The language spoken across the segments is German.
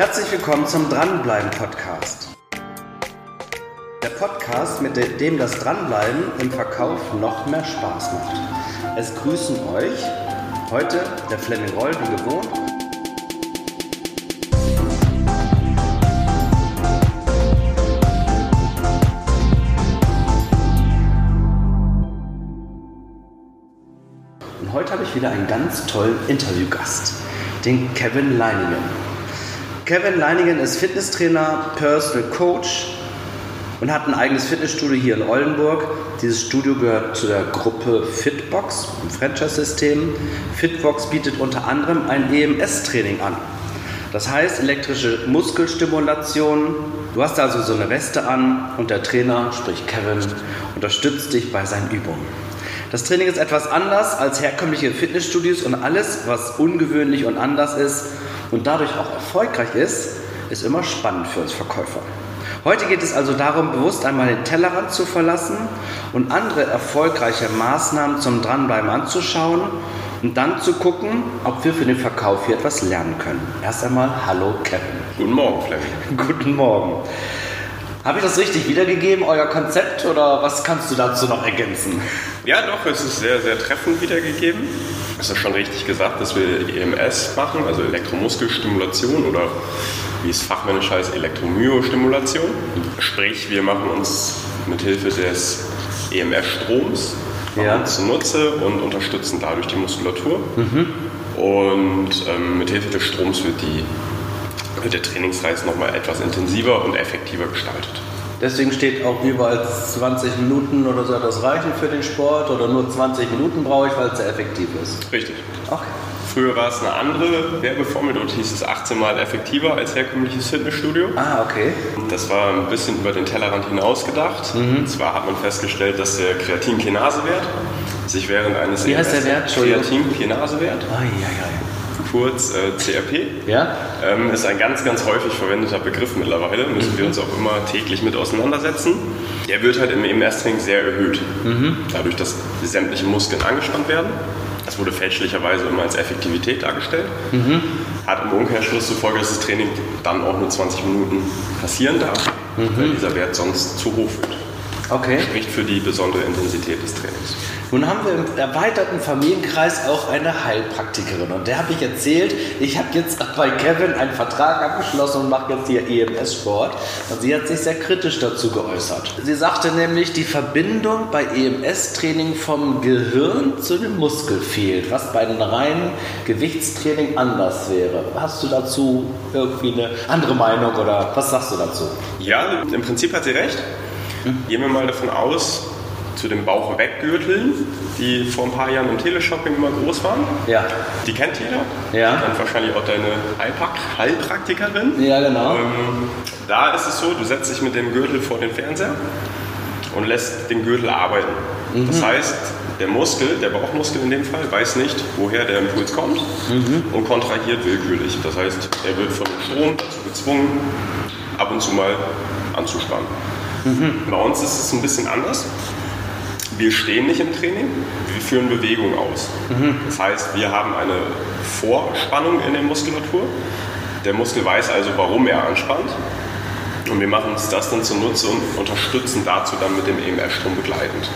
Herzlich willkommen zum Dranbleiben Podcast. Der Podcast, mit dem das Dranbleiben im Verkauf noch mehr Spaß macht. Es grüßen euch heute der Fleming Roll, wie gewohnt. Und heute habe ich wieder einen ganz tollen Interviewgast, den Kevin Leiningen. Kevin Leiningen ist Fitnesstrainer, Personal Coach und hat ein eigenes Fitnessstudio hier in Oldenburg. Dieses Studio gehört zu der Gruppe Fitbox, im Franchise-System. Fitbox bietet unter anderem ein EMS-Training an. Das heißt elektrische Muskelstimulation. Du hast also so eine Weste an und der Trainer, sprich Kevin, unterstützt dich bei seinen Übungen. Das Training ist etwas anders als herkömmliche Fitnessstudios und alles, was ungewöhnlich und anders ist, und dadurch auch erfolgreich ist, ist immer spannend für uns Verkäufer. Heute geht es also darum, bewusst einmal den Tellerrand zu verlassen und andere erfolgreiche Maßnahmen zum Dranbleiben anzuschauen und dann zu gucken, ob wir für den Verkauf hier etwas lernen können. Erst einmal Hallo Kevin. Guten Morgen, Fleming. Guten Morgen. Habe ich das richtig wiedergegeben, euer Konzept, oder was kannst du dazu noch ergänzen? Ja, doch, es ist sehr, sehr treffend wiedergegeben. Es ist schon richtig gesagt, dass wir EMS machen, also Elektromuskelstimulation oder wie es fachmännisch heißt, Elektromyostimulation. Sprich, wir machen uns mit Hilfe des EMS-Stroms ja. zunutze und unterstützen dadurch die Muskulatur. Mhm. Und ähm, mit Hilfe des Stroms wird die wird der Trainingsreiz nochmal etwas intensiver und effektiver gestaltet. Deswegen steht auch überall 20 Minuten oder so das reichen für den Sport oder nur 20 Minuten brauche ich, weil es sehr effektiv ist. Richtig. Okay. Früher war es eine andere Werbeformel, dort hieß es 18 Mal effektiver als herkömmliches Fitnessstudio. Ah, okay. Das war ein bisschen über den Tellerrand hinaus gedacht. Mhm. Und zwar hat man festgestellt, dass der Kreatinkinasewert sich während eines Wie heißt der Wert? Kreatinkinasewert. Ja, ja, ja kurz äh, CRP. Ja? Ähm, ist ein ganz, ganz häufig verwendeter Begriff mittlerweile. Müssen mhm. wir uns auch immer täglich mit auseinandersetzen. Der wird halt im EMS-Training sehr erhöht. Mhm. Dadurch, dass sämtliche Muskeln angespannt werden. Das wurde fälschlicherweise immer als Effektivität dargestellt. Mhm. Hat im Umkehrschluss zur Folge, dass das Training dann auch nur 20 Minuten passieren darf, mhm. weil dieser Wert sonst zu hoch wird. Okay. Spricht für die besondere Intensität des Trainings. Nun haben wir im erweiterten Familienkreis auch eine Heilpraktikerin und der habe ich erzählt, ich habe jetzt bei Kevin einen Vertrag abgeschlossen und mache jetzt hier EMS-Sport und sie hat sich sehr kritisch dazu geäußert. Sie sagte nämlich, die Verbindung bei EMS-Training vom Gehirn zu dem Muskel fehlt, was bei einem reinen Gewichtstraining anders wäre. Hast du dazu irgendwie eine andere Meinung oder was sagst du dazu? Ja, im Prinzip hat sie recht. Gehen wir mal davon aus, zu den Bauch-Weggürteln, die vor ein paar Jahren im Teleshopping immer groß waren. Ja. Die kennt jeder. Ja. Und wahrscheinlich auch deine Heilpraktikerin. Ja, genau. Ähm, da ist es so, du setzt dich mit dem Gürtel vor den Fernseher und lässt den Gürtel arbeiten. Mhm. Das heißt, der Muskel, der Bauchmuskel in dem Fall, weiß nicht, woher der Impuls kommt mhm. und kontrahiert willkürlich. Das heißt, er wird von dem Strom dazu gezwungen, ab und zu mal anzuspannen. Mhm. Bei uns ist es ein bisschen anders. Wir stehen nicht im Training, wir führen Bewegung aus. Mhm. Das heißt, wir haben eine Vorspannung in der Muskulatur. Der Muskel weiß also, warum er anspannt. Und wir machen uns das dann zunutze und unterstützen dazu dann mit dem EMR-Strom begleitend.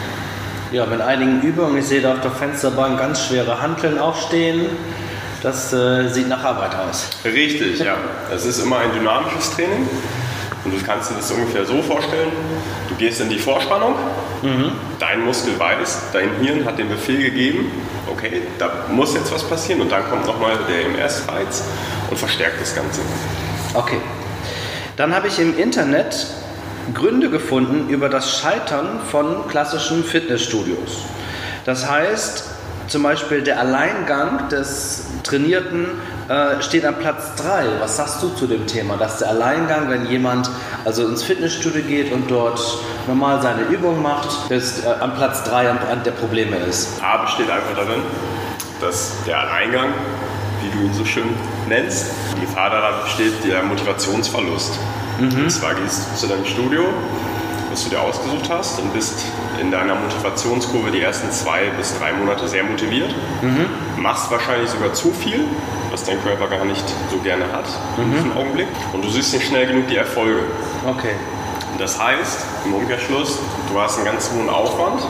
Ja, mit einigen Übungen. Ich sehe da auf der Fensterbank ganz schwere Hanteln aufstehen. Das äh, sieht nach Arbeit aus. Richtig, ja. Es ist immer ein dynamisches Training. Und du kannst dir das ungefähr so vorstellen, du gehst in die Vorspannung, mhm. dein Muskel weiß, dein Hirn hat den Befehl gegeben, okay, da muss jetzt was passieren und dann kommt nochmal der EMS-Reiz und verstärkt das Ganze. Okay. Dann habe ich im Internet Gründe gefunden über das Scheitern von klassischen Fitnessstudios. Das heißt, zum Beispiel der Alleingang des Trainierten äh, steht an Platz 3. Was sagst du zu dem Thema? Dass der Alleingang, wenn jemand also ins Fitnessstudio geht und dort normal seine Übung macht, das äh, an Platz 3 an, an der Probleme ist? A besteht einfach darin, dass der Alleingang, wie du ihn so schön nennst, die Gefahr daran besteht, der Motivationsverlust. Mhm. Und zwar gehst du zu deinem Studio was du dir ausgesucht hast und bist in deiner Motivationskurve die ersten zwei bis drei Monate sehr motiviert. Mhm. Machst wahrscheinlich sogar zu viel, was dein Körper gar nicht so gerne hat in diesem Augenblick. Und du siehst nicht schnell genug die Erfolge. Okay. Das heißt, im Umkehrschluss, du hast einen ganz hohen Aufwand,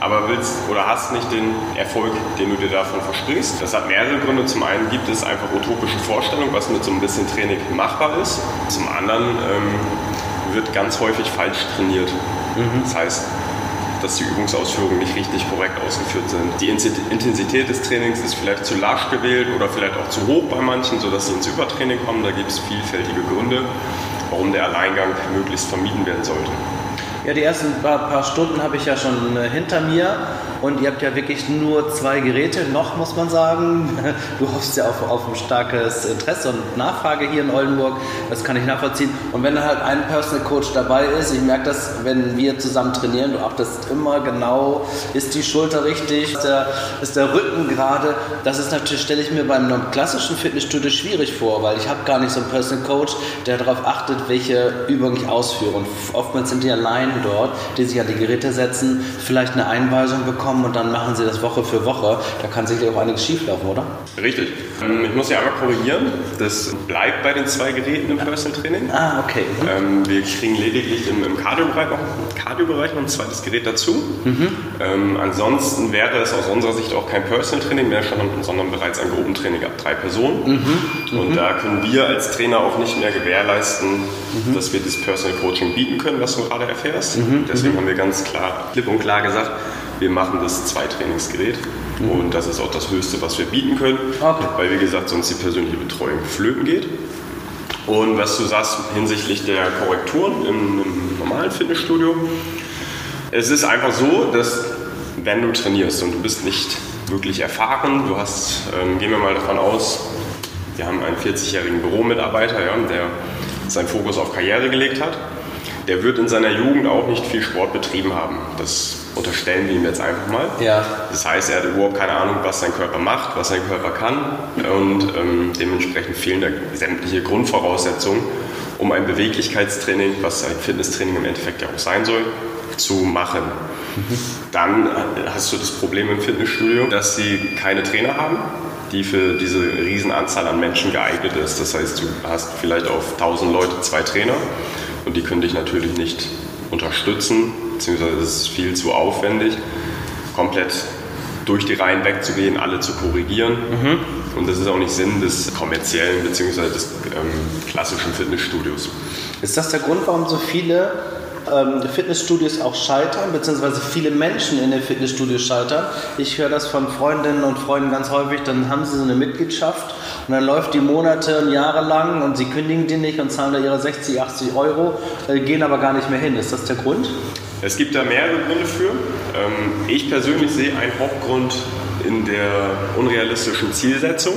aber willst oder hast nicht den Erfolg, den du dir davon versprichst. Das hat mehrere Gründe. Zum einen gibt es einfach utopische Vorstellungen, was mit so ein bisschen Training machbar ist. Zum anderen ähm, wird ganz häufig falsch trainiert. Mhm. Das heißt, dass die Übungsausführungen nicht richtig korrekt ausgeführt sind. Die Intensität des Trainings ist vielleicht zu lasch gewählt oder vielleicht auch zu hoch bei manchen, sodass sie ins Übertraining kommen. Da gibt es vielfältige Gründe, warum der Alleingang möglichst vermieden werden sollte. Ja, die ersten paar, Stunden habe ich ja schon äh, hinter mir und ihr habt ja wirklich nur zwei Geräte, noch muss man sagen. Du hoffst ja auf, auf ein starkes Interesse und Nachfrage hier in Oldenburg, das kann ich nachvollziehen. Und wenn halt ein Personal Coach dabei ist, ich merke das, wenn wir zusammen trainieren, du achtest immer genau, ist die Schulter richtig, ist der, ist der Rücken gerade. Das ist natürlich, stelle ich mir bei einem klassischen Fitnessstudio schwierig vor, weil ich habe gar nicht so einen Personal Coach, der darauf achtet, welche Übung ich ausführe. Und oftmals sind die allein dort, die sich an die Geräte setzen, vielleicht eine Einweisung bekommen und dann machen sie das Woche für Woche. Da kann sicherlich auch einiges schieflaufen, oder? Richtig. Ähm, ich muss ja einmal korrigieren. Das bleibt bei den zwei Geräten im Personal Training. Ah, okay. Mhm. Ähm, wir kriegen lediglich im, im Cardio-Bereich noch, Cardio noch ein zweites Gerät dazu. Mhm. Ähm, ansonsten wäre es aus unserer Sicht auch kein Personal Training mehr, sondern bereits ein Gruppentraining ab drei Personen. Mhm. Und mhm. da können wir als Trainer auch nicht mehr gewährleisten, mhm. dass wir das Personal Coaching bieten können, was du gerade erfährst fährst. Mhm. Deswegen haben wir ganz klar, klipp und klar gesagt, wir machen das Zwei-Trainingsgerät. Mhm. Und das ist auch das Höchste, was wir bieten können, okay. weil wie gesagt sonst die persönliche Betreuung flöten geht. Und was du sagst hinsichtlich der Korrekturen im, im normalen Fitnessstudio, es ist einfach so, dass wenn du trainierst und du bist nicht wirklich erfahren, du hast, ähm, gehen wir mal davon aus, wir haben einen 40-jährigen Büromitarbeiter, ja, der seinen Fokus auf Karriere gelegt hat der wird in seiner Jugend auch nicht viel Sport betrieben haben. Das unterstellen wir ihm jetzt einfach mal. Ja. Das heißt, er hat überhaupt keine Ahnung, was sein Körper macht, was sein Körper kann und ähm, dementsprechend fehlen da sämtliche Grundvoraussetzungen, um ein Beweglichkeitstraining, was ein Fitnesstraining im Endeffekt ja auch sein soll, zu machen. Mhm. Dann hast du das Problem im Fitnessstudio, dass sie keine Trainer haben, die für diese Riesenanzahl an Menschen geeignet ist. Das heißt, du hast vielleicht auf 1000 Leute zwei Trainer und die können dich natürlich nicht unterstützen, beziehungsweise es ist viel zu aufwendig, komplett durch die Reihen wegzugehen, alle zu korrigieren. Mhm. Und das ist auch nicht Sinn des kommerziellen bzw. des ähm, klassischen Fitnessstudios. Ist das der Grund, warum so viele ähm, Fitnessstudios auch scheitern, beziehungsweise viele Menschen in den Fitnessstudios scheitern? Ich höre das von Freundinnen und Freunden ganz häufig, dann haben sie so eine Mitgliedschaft und dann läuft die Monate und Jahre lang und sie kündigen die nicht und zahlen da ihre 60, 80 Euro, äh, gehen aber gar nicht mehr hin. Ist das der Grund? Es gibt da mehrere Gründe für. Ähm, ich persönlich sehe einen Hauptgrund in der unrealistischen Zielsetzung.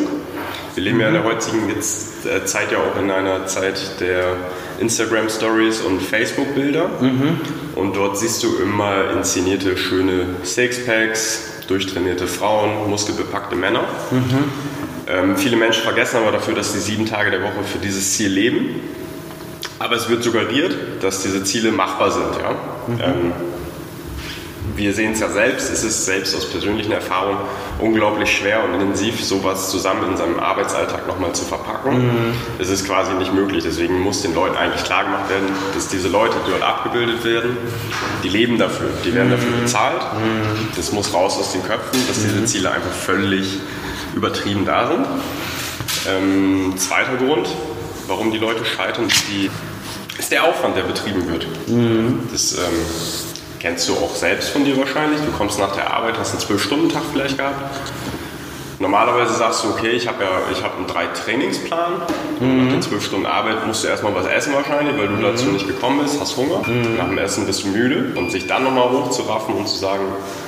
Wir leben ja in der heutigen äh, Zeit ja auch in einer Zeit der Instagram Stories und Facebook Bilder. Mhm. Und dort siehst du immer inszenierte, schöne Sixpacks, durchtrainierte Frauen, muskelbepackte Männer. Mhm. Ähm, viele Menschen vergessen aber dafür, dass sie sieben Tage der Woche für dieses Ziel leben. Aber es wird suggeriert, dass diese Ziele machbar sind. Ja? Mhm. Ähm, wir sehen es ja selbst, es ist selbst aus persönlichen Erfahrungen unglaublich schwer und intensiv, sowas zusammen in seinem Arbeitsalltag nochmal zu verpacken. Mhm. Es ist quasi nicht möglich. Deswegen muss den Leuten eigentlich klar gemacht werden, dass diese Leute, die dort abgebildet werden, die leben dafür, die werden dafür mhm. bezahlt. Mhm. Das muss raus aus den Köpfen, dass diese mhm. Ziele einfach völlig übertrieben da sind. Ähm, zweiter Grund, warum die Leute scheitern, ist, die, ist der Aufwand, der betrieben wird. Mhm. Das ähm, kennst du auch selbst von dir wahrscheinlich. Du kommst nach der Arbeit, hast einen 12-Stunden-Tag vielleicht gehabt. Normalerweise sagst du, okay, ich habe ja ich hab einen drei Trainingsplan. Mhm. Nach den zwölf Stunden Arbeit musst du erstmal was essen wahrscheinlich, weil du mhm. dazu nicht gekommen bist, hast Hunger. Mhm. Nach dem Essen bist du müde. Und sich dann nochmal hochzuraffen und zu sagen,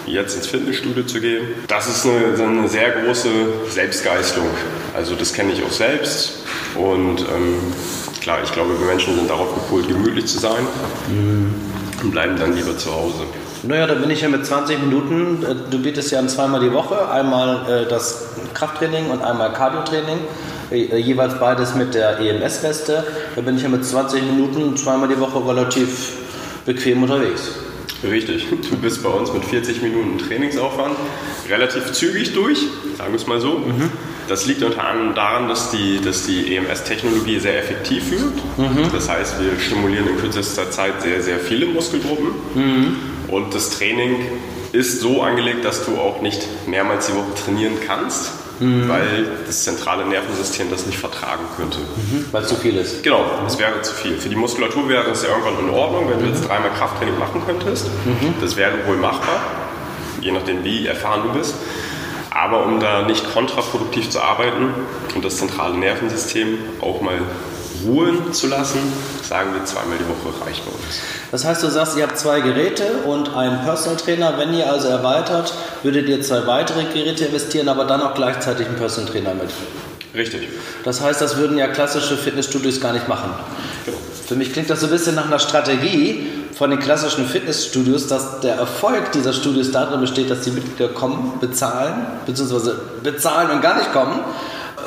jetzt ins Fitnessstudio zu gehen, das ist eine, eine sehr große Selbstgeißelung. Also das kenne ich auch selbst. Und ähm, klar, ich glaube, wir Menschen sind darauf gepolt, gemütlich zu sein. Mhm und bleiben dann lieber zu Hause. Naja, da bin ich ja mit 20 Minuten. Äh, du bietest ja zweimal die Woche, einmal äh, das Krafttraining und einmal Cardiotraining, äh, jeweils beides mit der EMS-Weste. Da bin ich ja mit 20 Minuten zweimal die Woche relativ bequem unterwegs. Richtig. Du bist bei uns mit 40 Minuten Trainingsaufwand relativ zügig durch, sagen wir es mal so. Mhm. Das liegt unter anderem daran, dass die, dass die EMS-Technologie sehr effektiv wirkt. Mhm. Das heißt, wir stimulieren in kürzester Zeit sehr, sehr viele Muskelgruppen. Mhm. Und das Training ist so angelegt, dass du auch nicht mehrmals die Woche trainieren kannst, mhm. weil das zentrale Nervensystem das nicht vertragen könnte. Mhm. Weil es zu viel ist. Genau, es wäre zu viel. Für die Muskulatur wäre es ja irgendwann in Ordnung, wenn du jetzt dreimal Krafttraining machen könntest. Mhm. Das wäre wohl machbar, je nachdem wie erfahren du bist. Aber um da nicht kontraproduktiv zu arbeiten und das zentrale Nervensystem auch mal ruhen zu lassen, sagen wir zweimal die Woche reicht bei uns. Das heißt, du sagst, ihr habt zwei Geräte und einen Personal Trainer. Wenn ihr also erweitert, würdet ihr zwei weitere Geräte investieren, aber dann auch gleichzeitig einen Personal Trainer mit. Richtig. Das heißt, das würden ja klassische Fitnessstudios gar nicht machen. Genau. Für mich klingt das so ein bisschen nach einer Strategie von den klassischen Fitnessstudios, dass der Erfolg dieser Studios darin besteht, dass die Mitglieder kommen, bezahlen, beziehungsweise bezahlen und gar nicht kommen.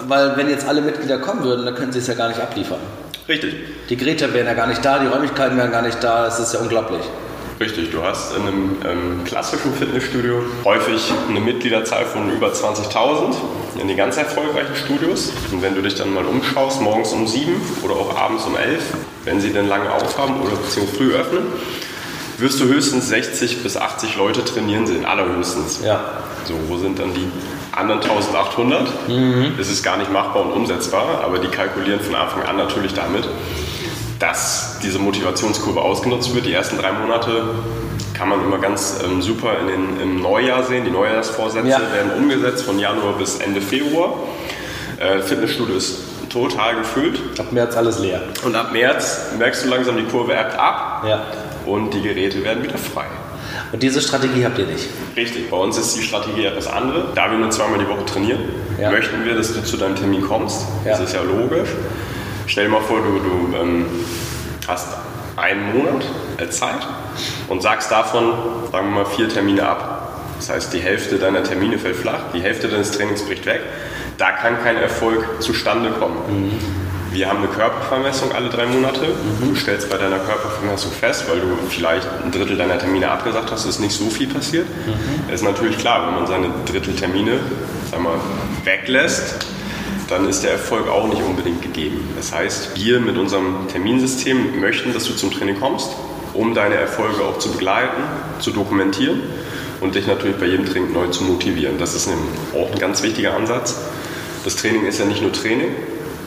Weil wenn jetzt alle Mitglieder kommen würden, dann können sie es ja gar nicht abliefern. Richtig. Die Geräte wären ja gar nicht da, die Räumlichkeiten wären gar nicht da, das ist ja unglaublich. Richtig, du hast in einem ähm, klassischen Fitnessstudio häufig eine Mitgliederzahl von über 20.000 in den ganz erfolgreichen Studios. Und wenn du dich dann mal umschaust, morgens um 7 oder auch abends um 11, wenn sie denn lange aufhaben oder beziehungsweise früh öffnen, wirst du höchstens 60 bis 80 Leute trainieren sehen, allerhöchstens. Ja. So, wo sind dann die anderen 1800? Mhm. Das ist gar nicht machbar und umsetzbar, aber die kalkulieren von Anfang an natürlich damit, dass diese Motivationskurve ausgenutzt wird. Die ersten drei Monate kann man immer ganz ähm, super in den, im Neujahr sehen. Die Neujahrsvorsätze ja. werden umgesetzt von Januar bis Ende Februar. Äh, Fitnessstudio ist total gefüllt. Ab März alles leer. Und ab März merkst du langsam, die Kurve ebbt ab ja. und die Geräte werden wieder frei. Und diese Strategie habt ihr nicht? Richtig, bei uns ist die Strategie etwas andere. Da wir nur zweimal die Woche trainieren, ja. möchten wir, dass du zu deinem Termin kommst. Ja. Das ist ja logisch. Stell dir mal vor, du, du ähm, hast einen Monat als Zeit und sagst davon, sagen wir mal, vier Termine ab. Das heißt, die Hälfte deiner Termine fällt flach, die Hälfte deines Trainings bricht weg. Da kann kein Erfolg zustande kommen. Mhm. Wir haben eine Körpervermessung alle drei Monate. Mhm. Du stellst bei deiner Körpervermessung fest, weil du vielleicht ein Drittel deiner Termine abgesagt hast, ist nicht so viel passiert. Mhm. Ist natürlich klar, wenn man seine Dritteltermine sag mal, weglässt, dann ist der Erfolg auch nicht unbedingt gegeben. Das heißt, wir mit unserem Terminsystem möchten, dass du zum Training kommst, um deine Erfolge auch zu begleiten, zu dokumentieren und dich natürlich bei jedem Training neu zu motivieren. Das ist auch ein ganz wichtiger Ansatz. Das Training ist ja nicht nur Training,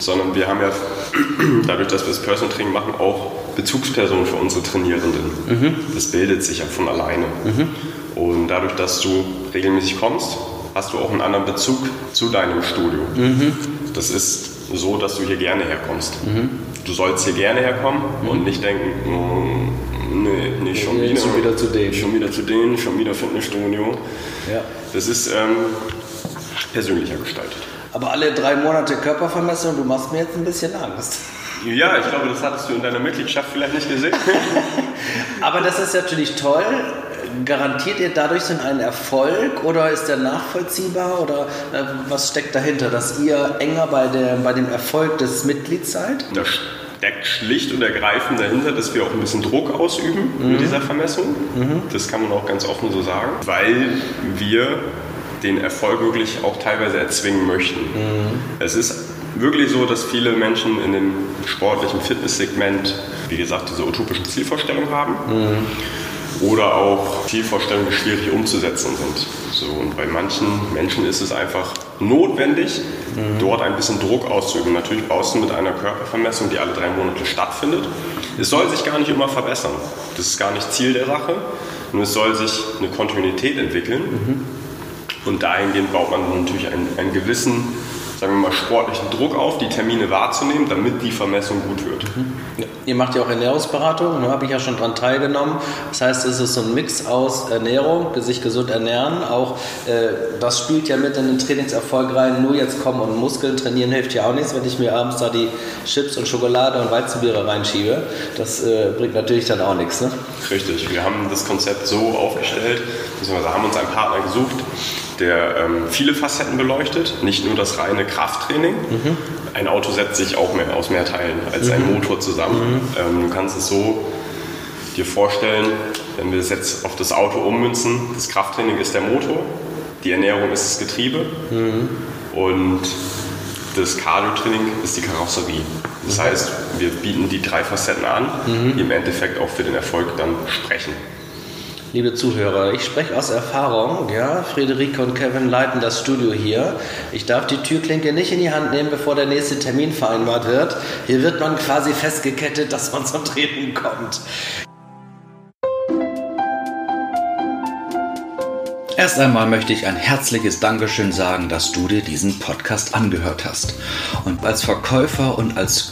sondern wir haben ja dadurch, dass wir das Personal Training machen, auch Bezugspersonen für unsere Trainierenden. Mhm. Das bildet sich ja von alleine. Mhm. Und dadurch, dass du regelmäßig kommst, hast du auch einen anderen Bezug zu deinem Studio. Mhm. Das ist so, dass du hier gerne herkommst. Mhm. Du sollst hier gerne herkommen mhm. und nicht denken, oh, nee, nicht schon wieder, schon wieder zu denen. Schon wieder zu denen, schon wieder Fitnessstudio. Ja. Das ist ähm, persönlicher gestaltet. Aber alle drei Monate Körpervermessung, du machst mir jetzt ein bisschen Angst. Ja, ich glaube, das hattest du in deiner Mitgliedschaft vielleicht nicht gesehen. Aber das ist natürlich toll. Garantiert ihr dadurch so einen Erfolg oder ist der nachvollziehbar oder äh, was steckt dahinter, dass ihr enger bei, der, bei dem Erfolg des Mitglieds seid? Da steckt schlicht und ergreifend dahinter, dass wir auch ein bisschen Druck ausüben mhm. mit dieser Vermessung. Mhm. Das kann man auch ganz offen so sagen, weil wir den Erfolg wirklich auch teilweise erzwingen möchten. Mhm. Es ist wirklich so, dass viele Menschen in dem sportlichen Fitnesssegment, wie gesagt, diese utopischen Zielvorstellungen haben. Mhm. Oder auch Zielvorstellungen, die schwierig umzusetzen sind. So, und bei manchen Menschen ist es einfach notwendig, mhm. dort ein bisschen Druck auszuüben. Natürlich baust du mit einer Körpervermessung, die alle drei Monate stattfindet. Es soll sich gar nicht immer verbessern. Das ist gar nicht Ziel der Sache. Nur es soll sich eine Kontinuität entwickeln. Mhm. Und dahingehend baut man natürlich einen, einen gewissen sagen wir mal, sportlichen Druck auf, die Termine wahrzunehmen, damit die Vermessung gut wird. Mhm. Ihr macht ja auch Ernährungsberatung, da ne, habe ich ja schon daran teilgenommen. Das heißt, es ist so ein Mix aus Ernährung, sich gesund ernähren. Auch äh, das spielt ja mit in den Trainingserfolg rein. Nur jetzt kommen und Muskeln trainieren hilft ja auch nichts, wenn ich mir abends da die Chips und Schokolade und Weizenbiere reinschiebe. Das äh, bringt natürlich dann auch nichts. Ne? Richtig, wir haben das Konzept so aufgestellt, beziehungsweise haben uns einen Partner gesucht, der ähm, viele Facetten beleuchtet, nicht nur das reine Krafttraining. Mhm. Ein Auto setzt sich auch mehr aus mehr Teilen als mhm. ein Motor zusammen. Mhm. Ähm, du kannst es so dir vorstellen, wenn wir es jetzt auf das Auto ummünzen, das Krafttraining ist der Motor, die Ernährung ist das Getriebe mhm. und das Cardio-Training ist die Karosserie. Das mhm. heißt, wir bieten die drei Facetten an, mhm. die im Endeffekt auch für den Erfolg dann sprechen. Liebe Zuhörer, ich spreche aus Erfahrung. Ja, Friederike und Kevin leiten das Studio hier. Ich darf die Türklinke nicht in die Hand nehmen, bevor der nächste Termin vereinbart wird. Hier wird man quasi festgekettet, dass man zum Training kommt. Erst einmal möchte ich ein herzliches Dankeschön sagen, dass du dir diesen Podcast angehört hast. Und als Verkäufer und als